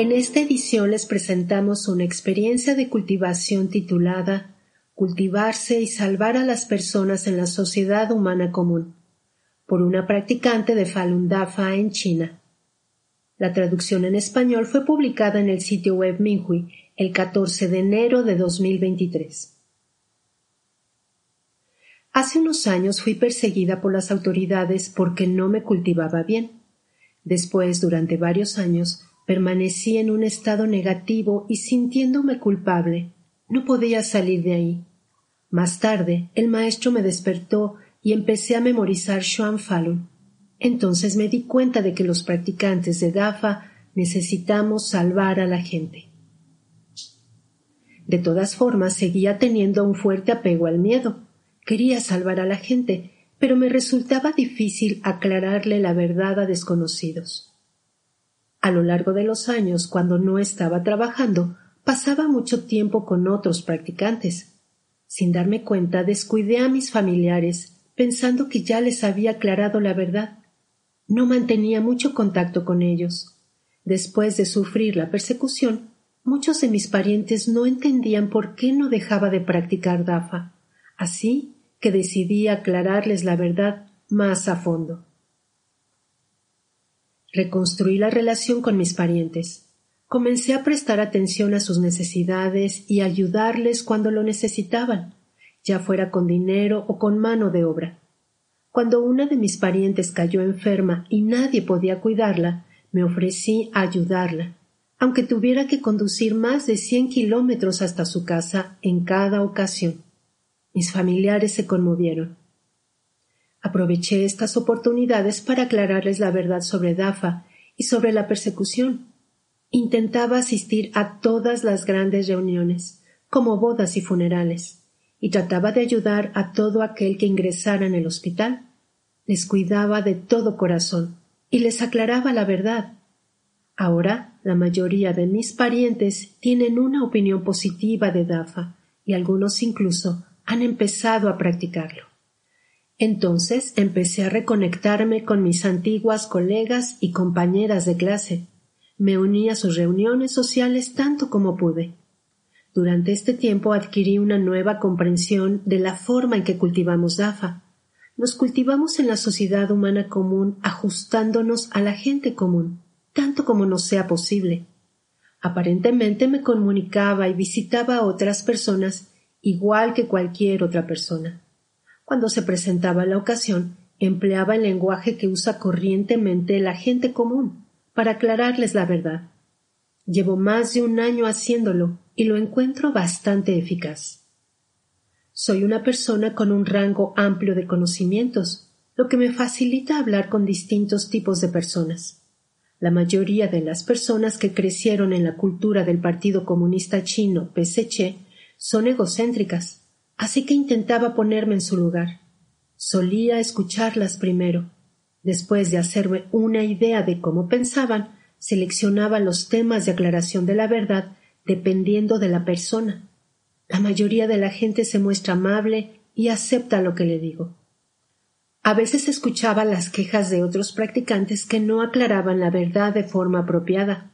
En esta edición les presentamos una experiencia de cultivación titulada Cultivarse y salvar a las personas en la sociedad humana común, por una practicante de Falun Dafa en China. La traducción en español fue publicada en el sitio web Minhui el 14 de enero de 2023. Hace unos años fui perseguida por las autoridades porque no me cultivaba bien. Después, durante varios años, Permanecí en un estado negativo y sintiéndome culpable. No podía salir de ahí. Más tarde, el maestro me despertó y empecé a memorizar Xuan Falun. Entonces me di cuenta de que los practicantes de DAFA necesitamos salvar a la gente. De todas formas, seguía teniendo un fuerte apego al miedo. Quería salvar a la gente, pero me resultaba difícil aclararle la verdad a desconocidos. A lo largo de los años, cuando no estaba trabajando, pasaba mucho tiempo con otros practicantes. Sin darme cuenta, descuidé a mis familiares, pensando que ya les había aclarado la verdad. No mantenía mucho contacto con ellos. Después de sufrir la persecución, muchos de mis parientes no entendían por qué no dejaba de practicar DAFA. Así que decidí aclararles la verdad más a fondo. Reconstruí la relación con mis parientes. Comencé a prestar atención a sus necesidades y ayudarles cuando lo necesitaban, ya fuera con dinero o con mano de obra. Cuando una de mis parientes cayó enferma y nadie podía cuidarla, me ofrecí a ayudarla, aunque tuviera que conducir más de cien kilómetros hasta su casa en cada ocasión. Mis familiares se conmovieron. Aproveché estas oportunidades para aclararles la verdad sobre Dafa y sobre la persecución. Intentaba asistir a todas las grandes reuniones, como bodas y funerales, y trataba de ayudar a todo aquel que ingresara en el hospital. Les cuidaba de todo corazón y les aclaraba la verdad. Ahora la mayoría de mis parientes tienen una opinión positiva de Dafa y algunos incluso han empezado a practicarlo. Entonces empecé a reconectarme con mis antiguas colegas y compañeras de clase. Me uní a sus reuniones sociales tanto como pude. Durante este tiempo adquirí una nueva comprensión de la forma en que cultivamos DAFA. Nos cultivamos en la sociedad humana común ajustándonos a la gente común, tanto como nos sea posible. Aparentemente me comunicaba y visitaba a otras personas igual que cualquier otra persona. Cuando se presentaba la ocasión, empleaba el lenguaje que usa corrientemente la gente común para aclararles la verdad. Llevo más de un año haciéndolo y lo encuentro bastante eficaz. Soy una persona con un rango amplio de conocimientos, lo que me facilita hablar con distintos tipos de personas. La mayoría de las personas que crecieron en la cultura del Partido Comunista Chino, PSC, son egocéntricas, así que intentaba ponerme en su lugar. Solía escucharlas primero. Después de hacerme una idea de cómo pensaban, seleccionaba los temas de aclaración de la verdad dependiendo de la persona. La mayoría de la gente se muestra amable y acepta lo que le digo. A veces escuchaba las quejas de otros practicantes que no aclaraban la verdad de forma apropiada.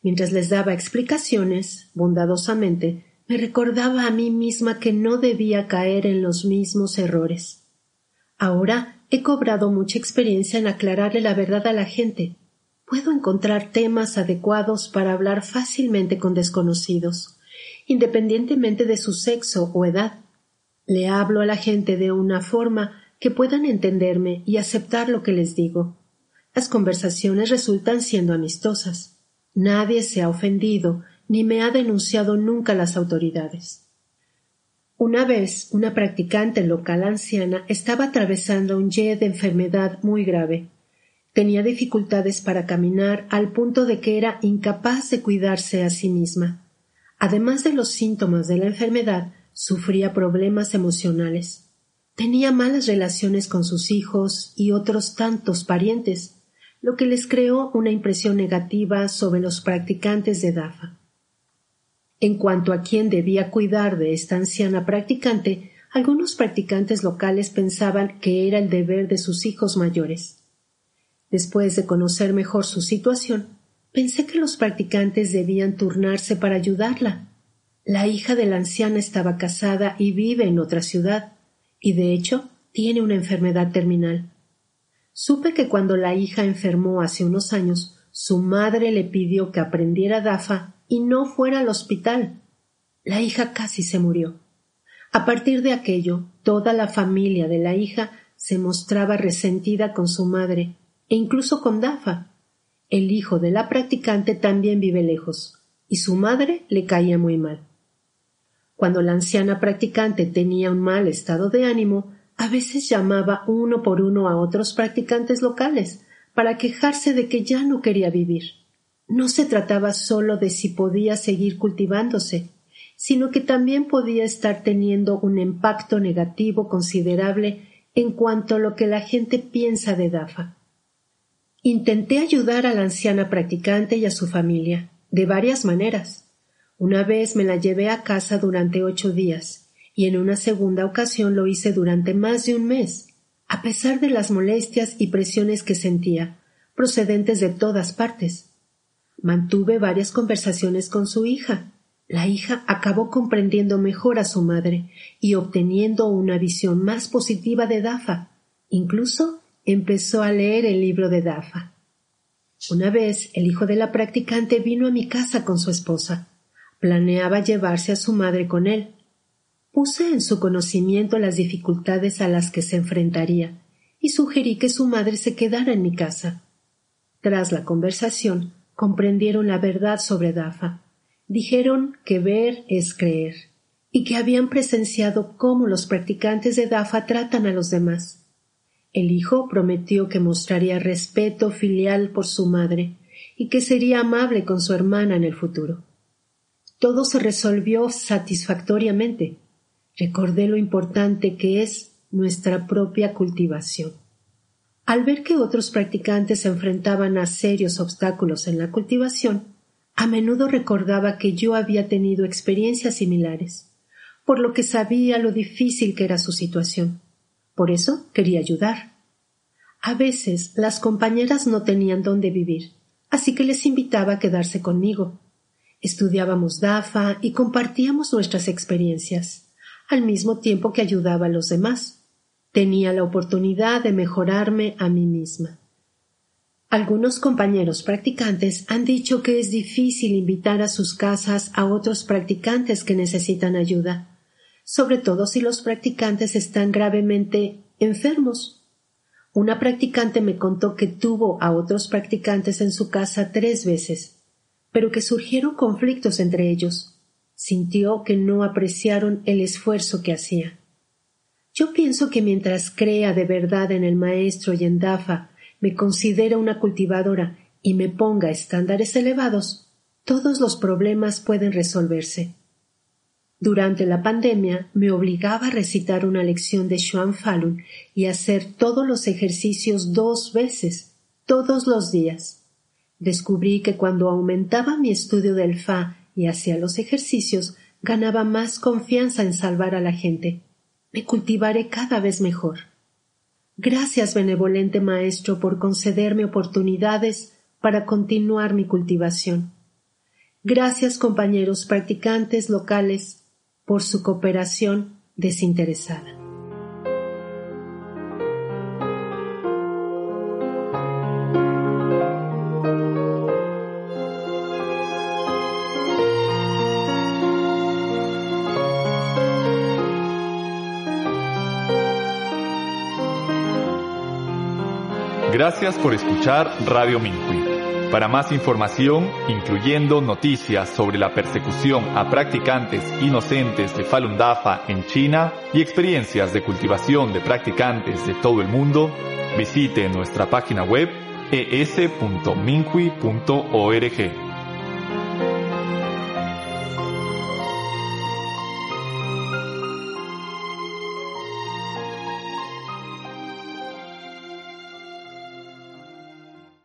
Mientras les daba explicaciones, bondadosamente, me recordaba a mí misma que no debía caer en los mismos errores. Ahora he cobrado mucha experiencia en aclararle la verdad a la gente. Puedo encontrar temas adecuados para hablar fácilmente con desconocidos, independientemente de su sexo o edad. Le hablo a la gente de una forma que puedan entenderme y aceptar lo que les digo. Las conversaciones resultan siendo amistosas. Nadie se ha ofendido ni me ha denunciado nunca las autoridades. Una vez una practicante local anciana estaba atravesando un ye de enfermedad muy grave. Tenía dificultades para caminar al punto de que era incapaz de cuidarse a sí misma. Además de los síntomas de la enfermedad, sufría problemas emocionales. Tenía malas relaciones con sus hijos y otros tantos parientes, lo que les creó una impresión negativa sobre los practicantes de DAFA. En cuanto a quién debía cuidar de esta anciana practicante, algunos practicantes locales pensaban que era el deber de sus hijos mayores. Después de conocer mejor su situación, pensé que los practicantes debían turnarse para ayudarla. La hija de la anciana estaba casada y vive en otra ciudad, y de hecho tiene una enfermedad terminal. Supe que cuando la hija enfermó hace unos años, su madre le pidió que aprendiera DAFA y no fuera al hospital. La hija casi se murió. A partir de aquello, toda la familia de la hija se mostraba resentida con su madre e incluso con DAFA. El hijo de la practicante también vive lejos y su madre le caía muy mal. Cuando la anciana practicante tenía un mal estado de ánimo, a veces llamaba uno por uno a otros practicantes locales para quejarse de que ya no quería vivir. No se trataba solo de si podía seguir cultivándose, sino que también podía estar teniendo un impacto negativo considerable en cuanto a lo que la gente piensa de Dafa. Intenté ayudar a la anciana practicante y a su familia, de varias maneras. Una vez me la llevé a casa durante ocho días, y en una segunda ocasión lo hice durante más de un mes, a pesar de las molestias y presiones que sentía, procedentes de todas partes. Mantuve varias conversaciones con su hija. La hija acabó comprendiendo mejor a su madre y obteniendo una visión más positiva de Dafa. Incluso empezó a leer el libro de Dafa. Una vez el hijo de la practicante vino a mi casa con su esposa. Planeaba llevarse a su madre con él, Puse en su conocimiento las dificultades a las que se enfrentaría y sugerí que su madre se quedara en mi casa. Tras la conversación, comprendieron la verdad sobre Dafa. Dijeron que ver es creer y que habían presenciado cómo los practicantes de Dafa tratan a los demás. El hijo prometió que mostraría respeto filial por su madre y que sería amable con su hermana en el futuro. Todo se resolvió satisfactoriamente recordé lo importante que es nuestra propia cultivación. Al ver que otros practicantes se enfrentaban a serios obstáculos en la cultivación, a menudo recordaba que yo había tenido experiencias similares, por lo que sabía lo difícil que era su situación. Por eso quería ayudar. A veces las compañeras no tenían dónde vivir, así que les invitaba a quedarse conmigo. Estudiábamos DAFA y compartíamos nuestras experiencias al mismo tiempo que ayudaba a los demás. Tenía la oportunidad de mejorarme a mí misma. Algunos compañeros practicantes han dicho que es difícil invitar a sus casas a otros practicantes que necesitan ayuda, sobre todo si los practicantes están gravemente enfermos. Una practicante me contó que tuvo a otros practicantes en su casa tres veces, pero que surgieron conflictos entre ellos sintió que no apreciaron el esfuerzo que hacía. Yo pienso que mientras crea de verdad en el maestro y en Dafa, me considera una cultivadora y me ponga estándares elevados, todos los problemas pueden resolverse. Durante la pandemia me obligaba a recitar una lección de Xuan Falun y hacer todos los ejercicios dos veces, todos los días. Descubrí que cuando aumentaba mi estudio del Fa y hacia los ejercicios ganaba más confianza en salvar a la gente. Me cultivaré cada vez mejor. Gracias, benevolente Maestro, por concederme oportunidades para continuar mi cultivación. Gracias compañeros practicantes locales por su cooperación desinteresada. Gracias por escuchar Radio Minhui. Para más información, incluyendo noticias sobre la persecución a practicantes inocentes de Falun Dafa en China y experiencias de cultivación de practicantes de todo el mundo, visite nuestra página web es.minhui.org.